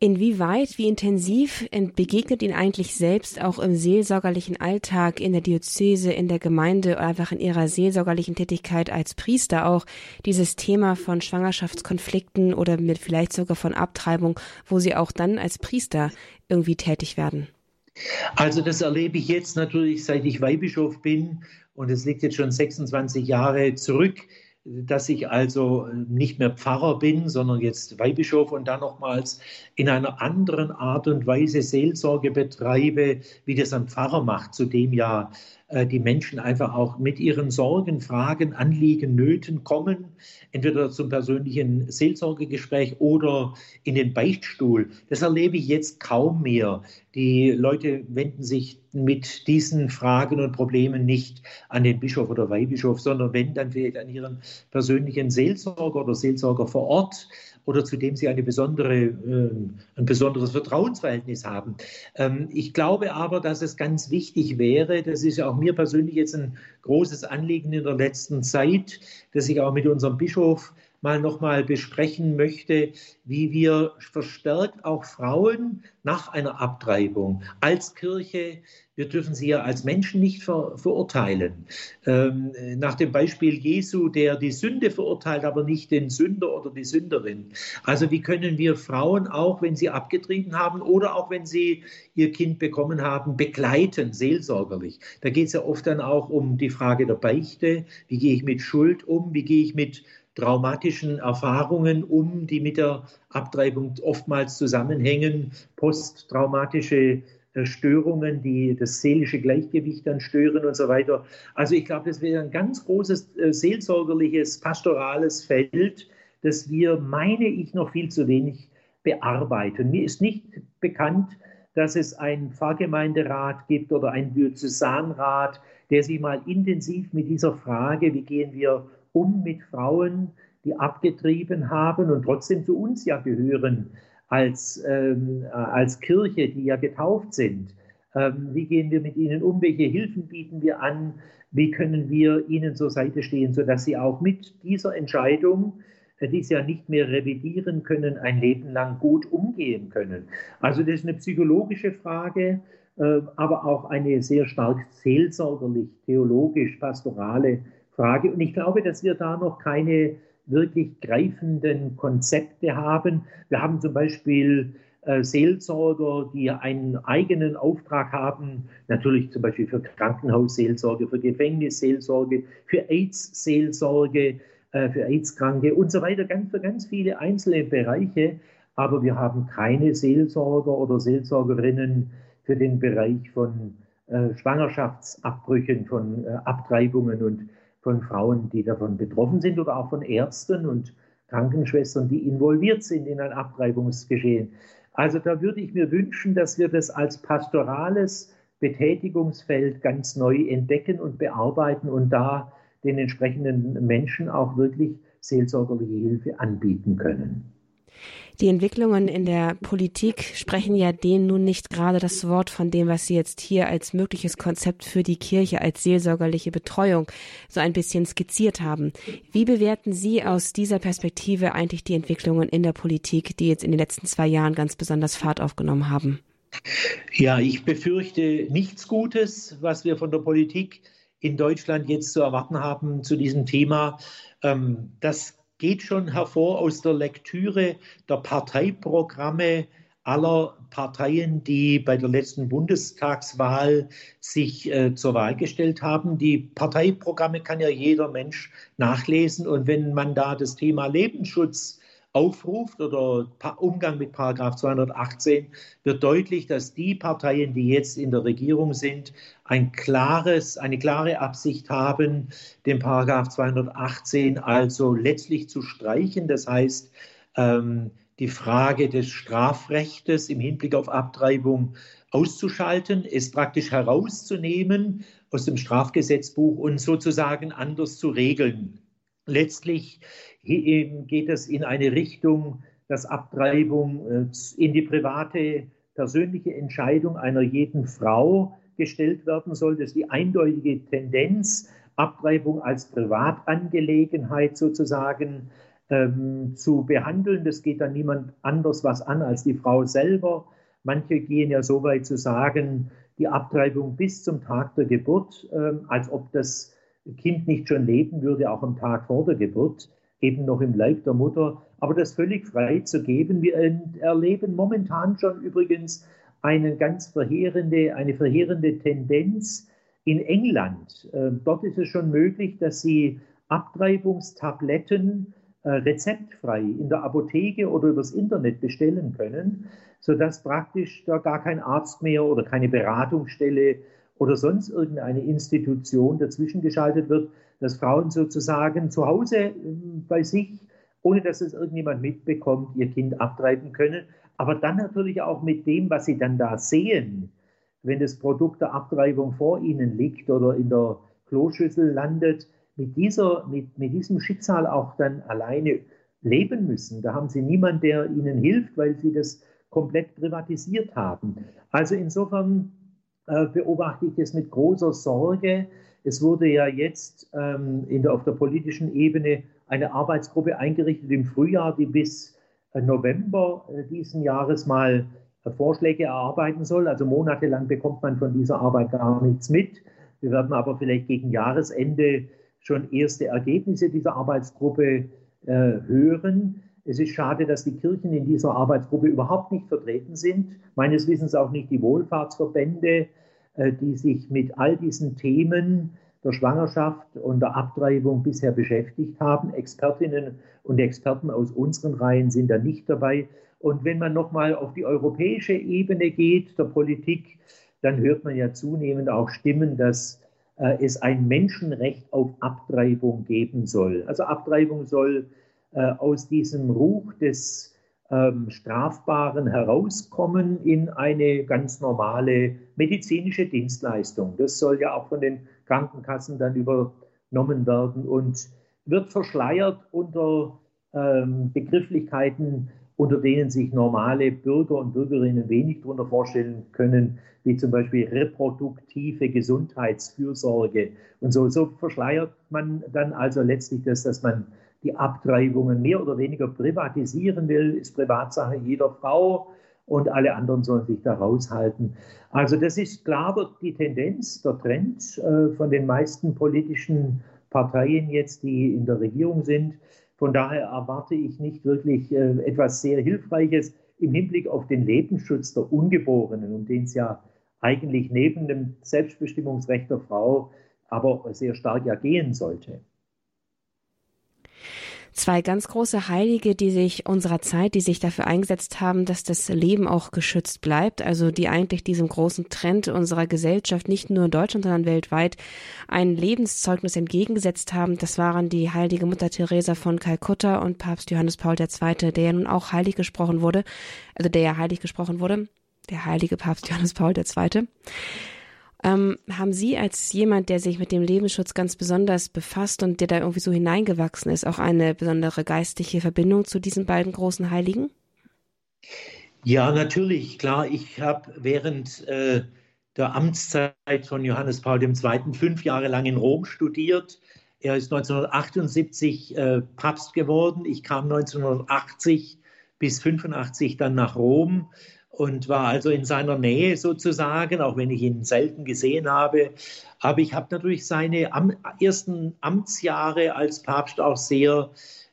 Inwieweit, wie intensiv begegnet Ihnen eigentlich selbst auch im seelsorgerlichen Alltag, in der Diözese, in der Gemeinde oder einfach in Ihrer seelsorgerlichen Tätigkeit als Priester auch dieses Thema von Schwangerschaftskonflikten oder mit vielleicht sogar von Abtreibung, wo Sie auch dann als Priester irgendwie tätig werden? Also das erlebe ich jetzt natürlich, seit ich Weihbischof bin und es liegt jetzt schon 26 Jahre zurück dass ich also nicht mehr Pfarrer bin, sondern jetzt Weihbischof und dann nochmals in einer anderen Art und Weise Seelsorge betreibe, wie das ein Pfarrer macht, zu dem ja äh, die Menschen einfach auch mit ihren Sorgen, Fragen, Anliegen, Nöten kommen, entweder zum persönlichen Seelsorgegespräch oder in den Beichtstuhl. Das erlebe ich jetzt kaum mehr. Die Leute wenden sich mit diesen Fragen und Problemen nicht an den Bischof oder Weihbischof, sondern wenn dann vielleicht an ihren persönlichen Seelsorger oder Seelsorger vor Ort oder zu dem sie eine besondere, äh, ein besonderes Vertrauensverhältnis haben. Ähm, ich glaube aber, dass es ganz wichtig wäre, das ist ja auch mir persönlich jetzt ein großes Anliegen in der letzten Zeit, dass ich auch mit unserem Bischof mal nochmal besprechen möchte, wie wir verstärkt auch Frauen nach einer Abtreibung als Kirche, wir dürfen sie ja als Menschen nicht ver verurteilen. Ähm, nach dem Beispiel Jesu, der die Sünde verurteilt, aber nicht den Sünder oder die Sünderin. Also wie können wir Frauen auch, wenn sie abgetrieben haben oder auch wenn sie ihr Kind bekommen haben, begleiten, seelsorgerlich. Da geht es ja oft dann auch um die Frage der Beichte. Wie gehe ich mit Schuld um? Wie gehe ich mit traumatischen Erfahrungen um, die mit der Abtreibung oftmals zusammenhängen, posttraumatische äh, Störungen, die das seelische Gleichgewicht dann stören und so weiter. Also ich glaube, das wäre ein ganz großes äh, seelsorgerliches, pastorales Feld, das wir, meine ich, noch viel zu wenig bearbeiten. Mir ist nicht bekannt, dass es einen Pfarrgemeinderat gibt oder einen Diözesanrat, der sich mal intensiv mit dieser Frage, wie gehen wir um mit Frauen, die abgetrieben haben und trotzdem zu uns ja gehören als, ähm, als Kirche, die ja getauft sind. Ähm, wie gehen wir mit ihnen um? Welche Hilfen bieten wir an? Wie können wir ihnen zur Seite stehen, sodass sie auch mit dieser Entscheidung, äh, die sie ja nicht mehr revidieren können, ein Leben lang gut umgehen können? Also das ist eine psychologische Frage, äh, aber auch eine sehr stark seelsorgerlich, theologisch, pastorale Frage. Und ich glaube, dass wir da noch keine wirklich greifenden Konzepte haben. Wir haben zum Beispiel äh, Seelsorger, die einen eigenen Auftrag haben, natürlich zum Beispiel für Krankenhausseelsorge, für Gefängnisseelsorge, für AIDS-Seelsorge, äh, für AIDS-Kranke und so weiter, ganz, für ganz viele einzelne Bereiche. Aber wir haben keine Seelsorger oder Seelsorgerinnen für den Bereich von äh, Schwangerschaftsabbrüchen, von äh, Abtreibungen und von Frauen, die davon betroffen sind oder auch von Ärzten und Krankenschwestern, die involviert sind in ein Abtreibungsgeschehen. Also da würde ich mir wünschen, dass wir das als pastorales Betätigungsfeld ganz neu entdecken und bearbeiten und da den entsprechenden Menschen auch wirklich seelsorgerliche Hilfe anbieten können. Die Entwicklungen in der Politik sprechen ja denen nun nicht gerade das Wort von dem, was Sie jetzt hier als mögliches Konzept für die Kirche als seelsorgerliche Betreuung so ein bisschen skizziert haben. Wie bewerten Sie aus dieser Perspektive eigentlich die Entwicklungen in der Politik, die jetzt in den letzten zwei Jahren ganz besonders Fahrt aufgenommen haben? Ja, ich befürchte nichts Gutes, was wir von der Politik in Deutschland jetzt zu erwarten haben zu diesem Thema. Ähm, das geht schon hervor aus der Lektüre der Parteiprogramme aller Parteien, die bei der letzten Bundestagswahl sich äh, zur Wahl gestellt haben. Die Parteiprogramme kann ja jeder Mensch nachlesen. Und wenn man da das Thema Lebensschutz aufruft oder Umgang mit Paragraph 218 wird deutlich, dass die Parteien, die jetzt in der Regierung sind, ein klares, eine klare Absicht haben, den Paragraph 218 also letztlich zu streichen. Das heißt, ähm, die Frage des Strafrechtes im Hinblick auf Abtreibung auszuschalten, es praktisch herauszunehmen aus dem Strafgesetzbuch und sozusagen anders zu regeln. Letztlich geht es in eine Richtung, dass Abtreibung äh, in die private, persönliche Entscheidung einer jeden Frau gestellt werden soll. Das ist die eindeutige Tendenz, Abtreibung als Privatangelegenheit sozusagen ähm, zu behandeln. Das geht dann niemand anders was an als die Frau selber. Manche gehen ja so weit zu sagen, die Abtreibung bis zum Tag der Geburt, ähm, als ob das Kind nicht schon leben würde, auch am Tag vor der Geburt eben noch im Leib der Mutter, aber das völlig frei zu geben. Wir erleben momentan schon übrigens eine ganz verheerende, eine verheerende Tendenz in England. Ähm, dort ist es schon möglich, dass sie Abtreibungstabletten äh, rezeptfrei in der Apotheke oder übers Internet bestellen können, sodass praktisch da gar kein Arzt mehr oder keine Beratungsstelle oder sonst irgendeine Institution dazwischen geschaltet wird, dass Frauen sozusagen zu Hause ähm, bei sich, ohne dass es irgendjemand mitbekommt, ihr Kind abtreiben können. Aber dann natürlich auch mit dem, was sie dann da sehen, wenn das Produkt der Abtreibung vor ihnen liegt oder in der Kloschüssel landet, mit, dieser, mit, mit diesem Schicksal auch dann alleine leben müssen. Da haben sie niemanden, der ihnen hilft, weil sie das komplett privatisiert haben. Also insofern äh, beobachte ich es mit großer Sorge. Es wurde ja jetzt ähm, der, auf der politischen Ebene eine Arbeitsgruppe eingerichtet im Frühjahr, die bis äh, November äh, diesen Jahres mal Vorschläge erarbeiten soll. Also monatelang bekommt man von dieser Arbeit gar nichts mit. Wir werden aber vielleicht gegen Jahresende schon erste Ergebnisse dieser Arbeitsgruppe hören. Es ist schade, dass die Kirchen in dieser Arbeitsgruppe überhaupt nicht vertreten sind. Meines Wissens auch nicht die Wohlfahrtsverbände, äh, die sich mit all diesen Themen der Schwangerschaft und der Abtreibung bisher beschäftigt haben. Expertinnen und Experten aus unseren Reihen sind da nicht dabei. Und wenn man nochmal auf die europäische Ebene geht, der Politik, dann hört man ja zunehmend auch Stimmen, dass äh, es ein Menschenrecht auf Abtreibung geben soll. Also Abtreibung soll aus diesem Ruch des ähm, Strafbaren herauskommen in eine ganz normale medizinische Dienstleistung. Das soll ja auch von den Krankenkassen dann übernommen werden und wird verschleiert unter ähm, Begrifflichkeiten, unter denen sich normale Bürger und Bürgerinnen wenig darunter vorstellen können, wie zum Beispiel reproduktive Gesundheitsfürsorge und so. So verschleiert man dann also letztlich das, dass man die Abtreibungen mehr oder weniger privatisieren will, ist Privatsache jeder Frau und alle anderen sollen sich da raushalten. Also das ist klar die Tendenz, der Trend äh, von den meisten politischen Parteien jetzt, die in der Regierung sind. Von daher erwarte ich nicht wirklich äh, etwas sehr Hilfreiches im Hinblick auf den Lebensschutz der Ungeborenen, um den es ja eigentlich neben dem Selbstbestimmungsrecht der Frau aber sehr stark ergehen sollte zwei ganz große Heilige, die sich unserer Zeit, die sich dafür eingesetzt haben, dass das Leben auch geschützt bleibt, also die eigentlich diesem großen Trend unserer Gesellschaft nicht nur in Deutschland, sondern weltweit ein Lebenszeugnis entgegengesetzt haben. Das waren die heilige Mutter Teresa von Kalkutta und Papst Johannes Paul II., der ja nun auch heilig gesprochen wurde, also der ja heilig gesprochen wurde, der heilige Papst Johannes Paul II. Ähm, haben Sie als jemand, der sich mit dem Lebensschutz ganz besonders befasst und der da irgendwie so hineingewachsen ist, auch eine besondere geistliche Verbindung zu diesen beiden großen Heiligen? Ja, natürlich, klar. Ich habe während äh, der Amtszeit von Johannes Paul II. fünf Jahre lang in Rom studiert. Er ist 1978 äh, Papst geworden. Ich kam 1980 bis 85 dann nach Rom und war also in seiner Nähe sozusagen, auch wenn ich ihn selten gesehen habe. Aber ich habe natürlich seine am, ersten Amtsjahre als Papst auch sehr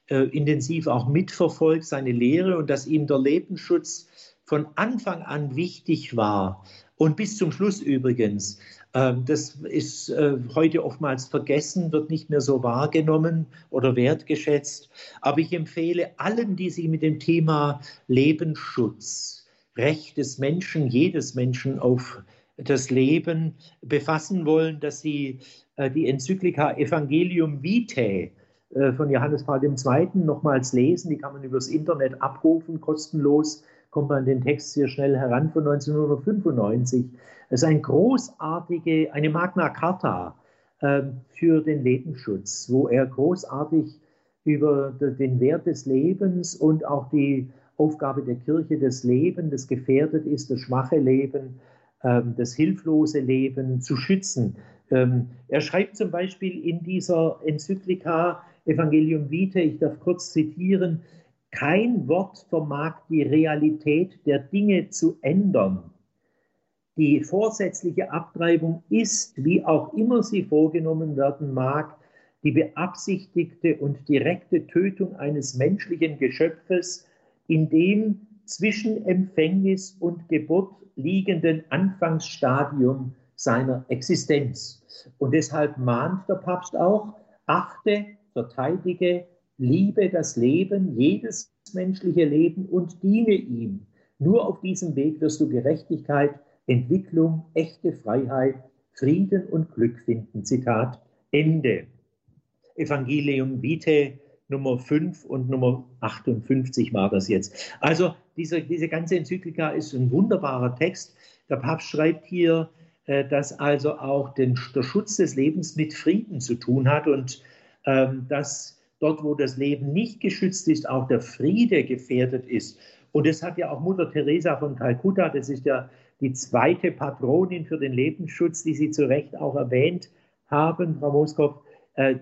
äh, intensiv auch mitverfolgt, seine Lehre und dass ihm der Lebensschutz von Anfang an wichtig war und bis zum Schluss übrigens. Äh, das ist äh, heute oftmals vergessen, wird nicht mehr so wahrgenommen oder wertgeschätzt. Aber ich empfehle allen, die sich mit dem Thema Lebensschutz, Recht des Menschen, jedes Menschen auf das Leben befassen wollen, dass sie äh, die Enzyklika Evangelium Vitae äh, von Johannes Paul II. nochmals lesen. Die kann man übers Internet abrufen, kostenlos. Kommt man den Text sehr schnell heran von 1995. Es ist eine großartige, eine Magna Carta äh, für den Lebensschutz, wo er großartig über den Wert des Lebens und auch die Aufgabe der Kirche, das Leben, das gefährdet ist, das schwache Leben, ähm, das hilflose Leben zu schützen. Ähm, er schreibt zum Beispiel in dieser Enzyklika Evangelium Vitae, ich darf kurz zitieren, kein Wort vermag die Realität der Dinge zu ändern. Die vorsätzliche Abtreibung ist, wie auch immer sie vorgenommen werden mag, die beabsichtigte und direkte Tötung eines menschlichen Geschöpfes in dem zwischen Empfängnis und Geburt liegenden Anfangsstadium seiner Existenz. Und deshalb mahnt der Papst auch, achte, verteidige, liebe das Leben, jedes menschliche Leben und diene ihm. Nur auf diesem Weg wirst du Gerechtigkeit, Entwicklung, echte Freiheit, Frieden und Glück finden. Zitat Ende. Evangelium Vitae, Nummer 5 und Nummer 58 war das jetzt. Also diese, diese ganze Enzyklika ist ein wunderbarer Text. Der Papst schreibt hier, äh, dass also auch den, der Schutz des Lebens mit Frieden zu tun hat und ähm, dass dort, wo das Leben nicht geschützt ist, auch der Friede gefährdet ist. Und das hat ja auch Mutter Teresa von Kalkutta, das ist ja die zweite Patronin für den Lebensschutz, die Sie zu Recht auch erwähnt haben, Frau Moskov, äh,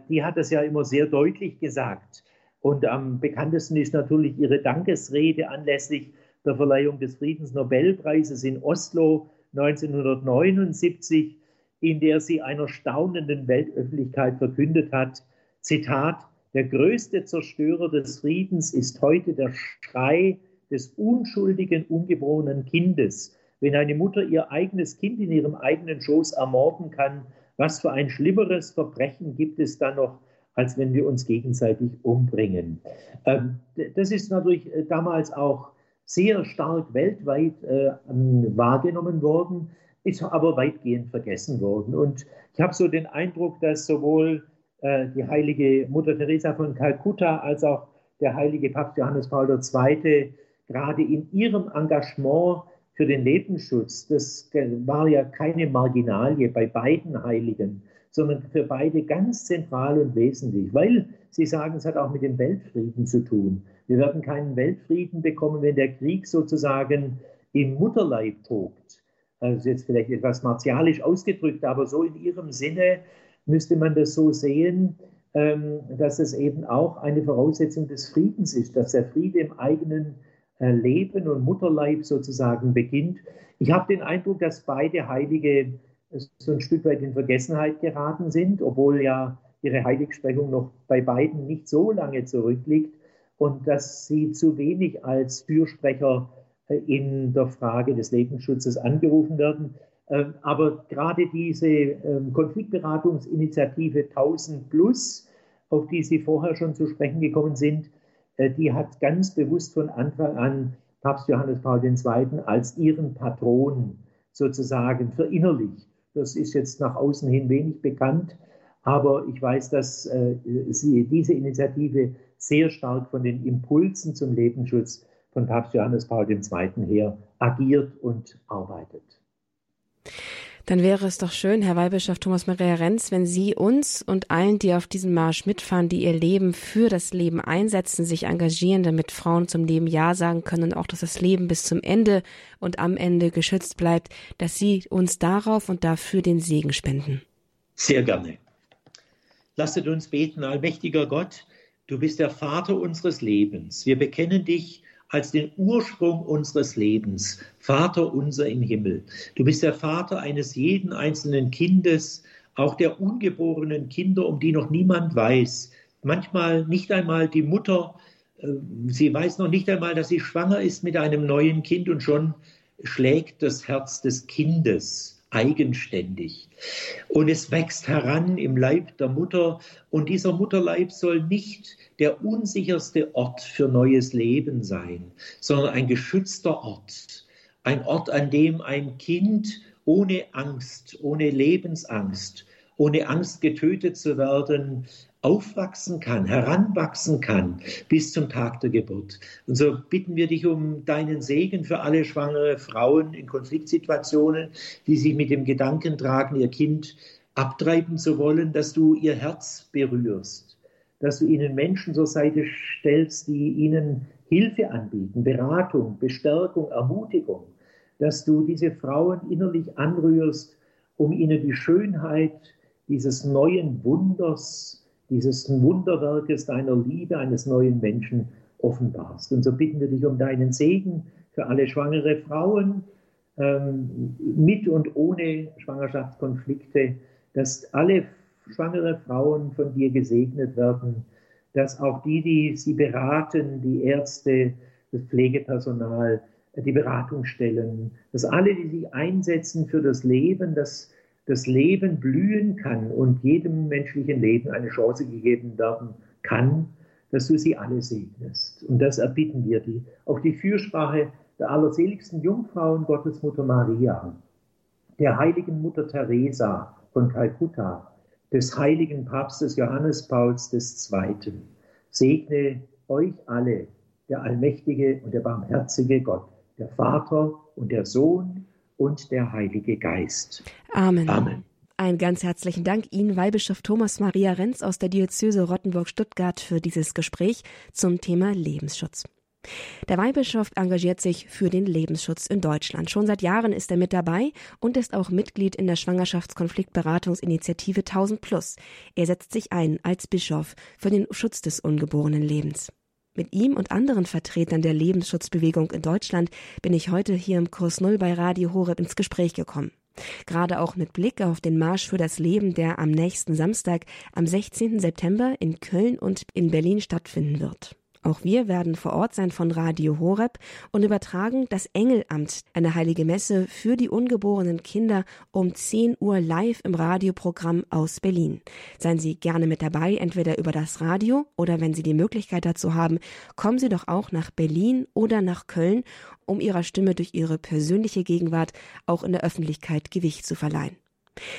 die hat das ja immer sehr deutlich gesagt. Und am bekanntesten ist natürlich ihre Dankesrede anlässlich der Verleihung des Friedensnobelpreises in Oslo 1979, in der sie einer staunenden Weltöffentlichkeit verkündet hat, Zitat, der größte Zerstörer des Friedens ist heute der Schrei des unschuldigen, ungeborenen Kindes. Wenn eine Mutter ihr eigenes Kind in ihrem eigenen Schoß ermorden kann, was für ein schlimmeres Verbrechen gibt es da noch, als wenn wir uns gegenseitig umbringen? Ähm, das ist natürlich äh, damals auch sehr stark weltweit äh, wahrgenommen worden, ist aber weitgehend vergessen worden. Und ich habe so den Eindruck, dass sowohl äh, die heilige Mutter Teresa von Kalkutta als auch der heilige Papst Johannes Paul II. gerade in ihrem Engagement für den Lebensschutz, das war ja keine Marginalie bei beiden Heiligen, sondern für beide ganz zentral und wesentlich, weil sie sagen, es hat auch mit dem Weltfrieden zu tun. Wir werden keinen Weltfrieden bekommen, wenn der Krieg sozusagen im Mutterleib tobt. Also jetzt vielleicht etwas martialisch ausgedrückt, aber so in ihrem Sinne müsste man das so sehen, ähm, dass es eben auch eine Voraussetzung des Friedens ist, dass der Friede im eigenen Leben und Mutterleib sozusagen beginnt. Ich habe den Eindruck, dass beide Heilige so ein Stück weit in Vergessenheit geraten sind, obwohl ja ihre Heiligsprechung noch bei beiden nicht so lange zurückliegt und dass sie zu wenig als Fürsprecher äh, in der Frage des Lebensschutzes angerufen werden. Ähm, aber gerade diese ähm, Konfliktberatungsinitiative 1000 Plus, auf die Sie vorher schon zu sprechen gekommen sind, die hat ganz bewusst von Anfang an Papst Johannes Paul II. als ihren Patron sozusagen verinnerlicht. Das ist jetzt nach außen hin wenig bekannt, aber ich weiß, dass äh, sie, diese Initiative sehr stark von den Impulsen zum Lebensschutz von Papst Johannes Paul II. her agiert und arbeitet. Dann wäre es doch schön, Herr Weihbischof Thomas Maria Renz, wenn Sie uns und allen, die auf diesen Marsch mitfahren, die ihr Leben für das Leben einsetzen, sich engagieren, damit Frauen zum Leben Ja sagen können und auch, dass das Leben bis zum Ende und am Ende geschützt bleibt, dass Sie uns darauf und dafür den Segen spenden. Sehr gerne. Lasset uns beten, allmächtiger Gott, du bist der Vater unseres Lebens. Wir bekennen dich als den Ursprung unseres Lebens. Vater unser im Himmel. Du bist der Vater eines jeden einzelnen Kindes, auch der ungeborenen Kinder, um die noch niemand weiß. Manchmal nicht einmal die Mutter. Äh, sie weiß noch nicht einmal, dass sie schwanger ist mit einem neuen Kind und schon schlägt das Herz des Kindes eigenständig. Und es wächst heran im Leib der Mutter. Und dieser Mutterleib soll nicht der unsicherste Ort für neues Leben sein, sondern ein geschützter Ort. Ein Ort, an dem ein Kind ohne Angst, ohne Lebensangst, ohne Angst getötet zu werden, aufwachsen kann, heranwachsen kann bis zum Tag der Geburt. Und so bitten wir dich um deinen Segen für alle schwangere Frauen in Konfliktsituationen, die sich mit dem Gedanken tragen, ihr Kind abtreiben zu wollen, dass du ihr Herz berührst, dass du ihnen Menschen zur Seite stellst, die ihnen Hilfe anbieten, Beratung, Bestärkung, Ermutigung, dass du diese Frauen innerlich anrührst, um ihnen die Schönheit dieses neuen Wunders dieses Wunderwerkes deiner Liebe eines neuen Menschen offenbarst. Und so bitten wir dich um deinen Segen für alle schwangere Frauen, ähm, mit und ohne Schwangerschaftskonflikte, dass alle schwangere Frauen von dir gesegnet werden, dass auch die, die sie beraten, die Ärzte, das Pflegepersonal, die Beratungsstellen, dass alle, die sich einsetzen für das Leben, dass das Leben blühen kann und jedem menschlichen Leben eine Chance gegeben werden kann, dass du sie alle segnest. Und das erbitten wir dir. Auch die Fürsprache der allerseligsten Jungfrauen Gottesmutter Maria, der heiligen Mutter Teresa von Kalkutta, des heiligen Papstes Johannes Pauls II. Segne euch alle, der allmächtige und der barmherzige Gott, der Vater und der Sohn und der Heilige Geist. Amen. Amen. Ein ganz herzlichen Dank Ihnen, Weihbischof Thomas Maria Renz aus der Diözese Rottenburg-Stuttgart, für dieses Gespräch zum Thema Lebensschutz. Der Weihbischof engagiert sich für den Lebensschutz in Deutschland. Schon seit Jahren ist er mit dabei und ist auch Mitglied in der Schwangerschaftskonfliktberatungsinitiative 1000 Plus. Er setzt sich ein als Bischof für den Schutz des ungeborenen Lebens. Mit ihm und anderen Vertretern der Lebensschutzbewegung in Deutschland bin ich heute hier im Kurs Null bei Radio Horeb ins Gespräch gekommen. Gerade auch mit Blick auf den Marsch für das Leben, der am nächsten Samstag, am 16. September in Köln und in Berlin stattfinden wird. Auch wir werden vor Ort sein von Radio Horeb und übertragen das Engelamt, eine heilige Messe für die ungeborenen Kinder um 10 Uhr live im Radioprogramm aus Berlin. Seien Sie gerne mit dabei, entweder über das Radio oder wenn Sie die Möglichkeit dazu haben, kommen Sie doch auch nach Berlin oder nach Köln, um Ihrer Stimme durch Ihre persönliche Gegenwart auch in der Öffentlichkeit Gewicht zu verleihen.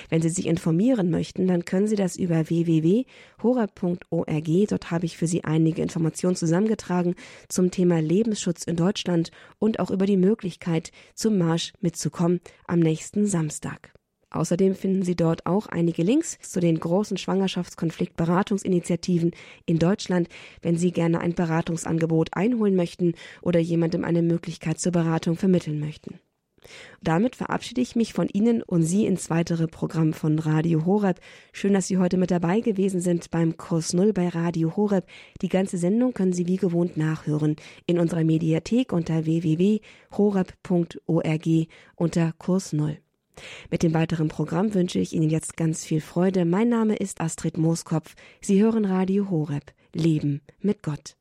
Wenn Sie sich informieren möchten, dann können Sie das über www.hora.org. Dort habe ich für Sie einige Informationen zusammengetragen zum Thema Lebensschutz in Deutschland und auch über die Möglichkeit, zum Marsch mitzukommen am nächsten Samstag. Außerdem finden Sie dort auch einige Links zu den großen Schwangerschaftskonfliktberatungsinitiativen in Deutschland, wenn Sie gerne ein Beratungsangebot einholen möchten oder jemandem eine Möglichkeit zur Beratung vermitteln möchten. Damit verabschiede ich mich von Ihnen und Sie ins weitere Programm von Radio Horeb. Schön, dass Sie heute mit dabei gewesen sind beim Kurs Null bei Radio Horeb. Die ganze Sendung können Sie wie gewohnt nachhören in unserer Mediathek unter www.horeb.org unter Kurs Null. Mit dem weiteren Programm wünsche ich Ihnen jetzt ganz viel Freude. Mein Name ist Astrid Mooskopf. Sie hören Radio Horeb. Leben mit Gott.